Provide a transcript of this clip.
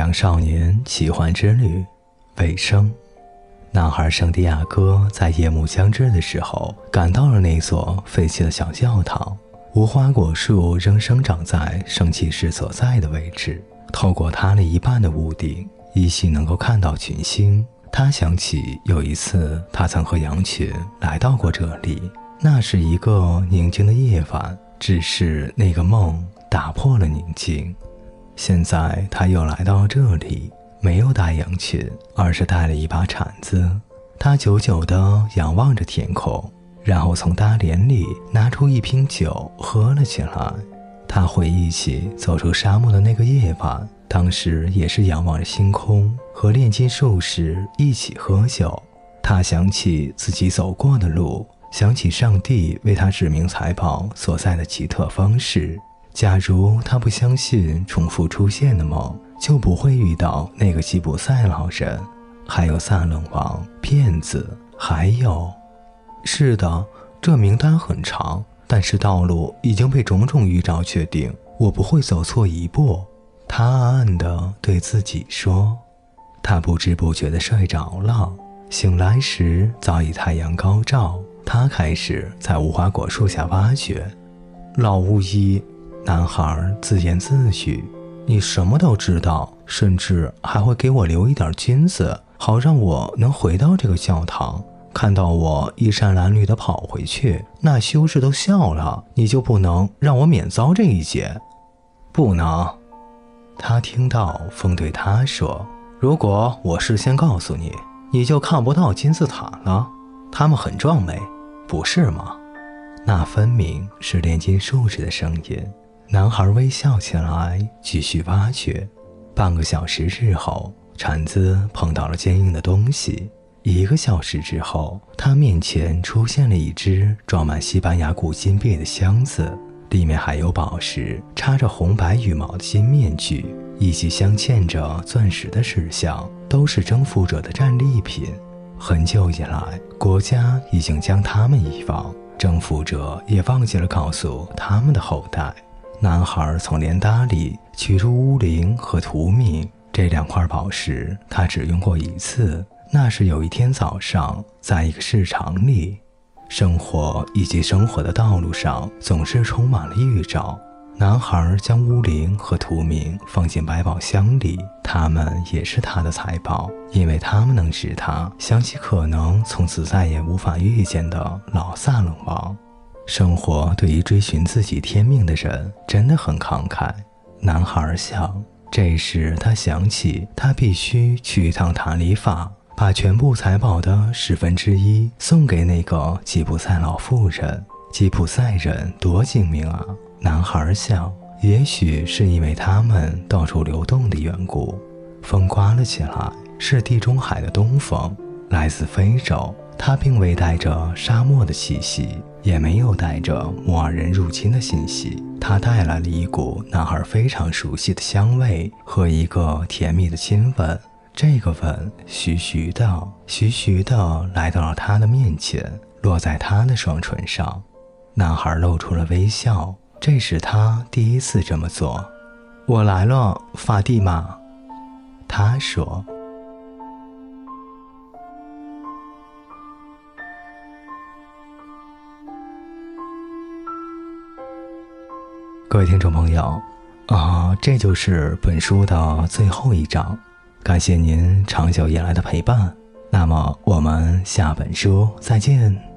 阳少年奇幻之旅尾声。男孩圣地亚哥在夜幕将至的时候，赶到了那座废弃的小教堂。无花果树仍生长在圣骑士所在的位置，透过它那一半的屋顶，依稀能够看到群星。他想起有一次，他曾和羊群来到过这里，那是一个宁静的夜晚。只是那个梦打破了宁静。现在他又来到这里，没有带羊群，而是带了一把铲子。他久久地仰望着天空，然后从大帘里拿出一瓶酒喝了起来。他回忆起走出沙漠的那个夜晚。当时也是仰望着星空，和炼金术士一起喝酒。他想起自己走过的路，想起上帝为他指明财宝所在的奇特方式。假如他不相信重复出现的梦，就不会遇到那个吉普赛老人，还有萨冷王、骗子，还有……是的，这名单很长，但是道路已经被种种预兆确定，我不会走错一步。他暗暗地对自己说：“他不知不觉地睡着了，醒来时早已太阳高照。他开始在无花果树下挖掘。”老巫医，男孩自言自语：“你什么都知道，甚至还会给我留一点金子，好让我能回到这个教堂。看到我衣衫褴褛地跑回去，那修士都笑了。你就不能让我免遭这一劫？不能。”他听到风对他说：“如果我事先告诉你，你就看不到金字塔了。它们很壮美，不是吗？”那分明是炼金术士的声音。男孩微笑起来，继续挖掘。半个小时之后，铲子碰到了坚硬的东西。一个小时之后，他面前出现了一只装满西班牙古金币的箱子。里面还有宝石，插着红白羽毛的金面具，以及镶嵌着钻石的石像，都是征服者的战利品。很久以来，国家已经将他们遗忘，征服者也忘记了告诉他们的后代。男孩从连搭里取出巫灵和图命这两块宝石，他只用过一次，那是有一天早上，在一个市场里。生活以及生活的道路上总是充满了预兆。男孩将巫灵和图明放进百宝箱里，他们也是他的财宝，因为他们能使他想起可能从此再也无法遇见的老萨冷王。生活对于追寻自己天命的人真的很慷慨。男孩想，这时他想起他必须去一趟塔里法。把全部财宝的十分之一送给那个吉普赛老妇人。吉普赛人多精明啊！男孩想，也许是因为他们到处流动的缘故。风刮了起来，是地中海的东风，来自非洲。它并未带着沙漠的气息，也没有带着摩尔人入侵的信息。它带来了一股男孩非常熟悉的香味和一个甜蜜的亲吻。这个吻徐徐的、徐徐的来到了他的面前，落在他的双唇上。男孩露出了微笑，这是他第一次这么做。我来了，法蒂玛，他说。各位听众朋友，啊，这就是本书的最后一章。感谢您长久以来的陪伴，那么我们下本书再见。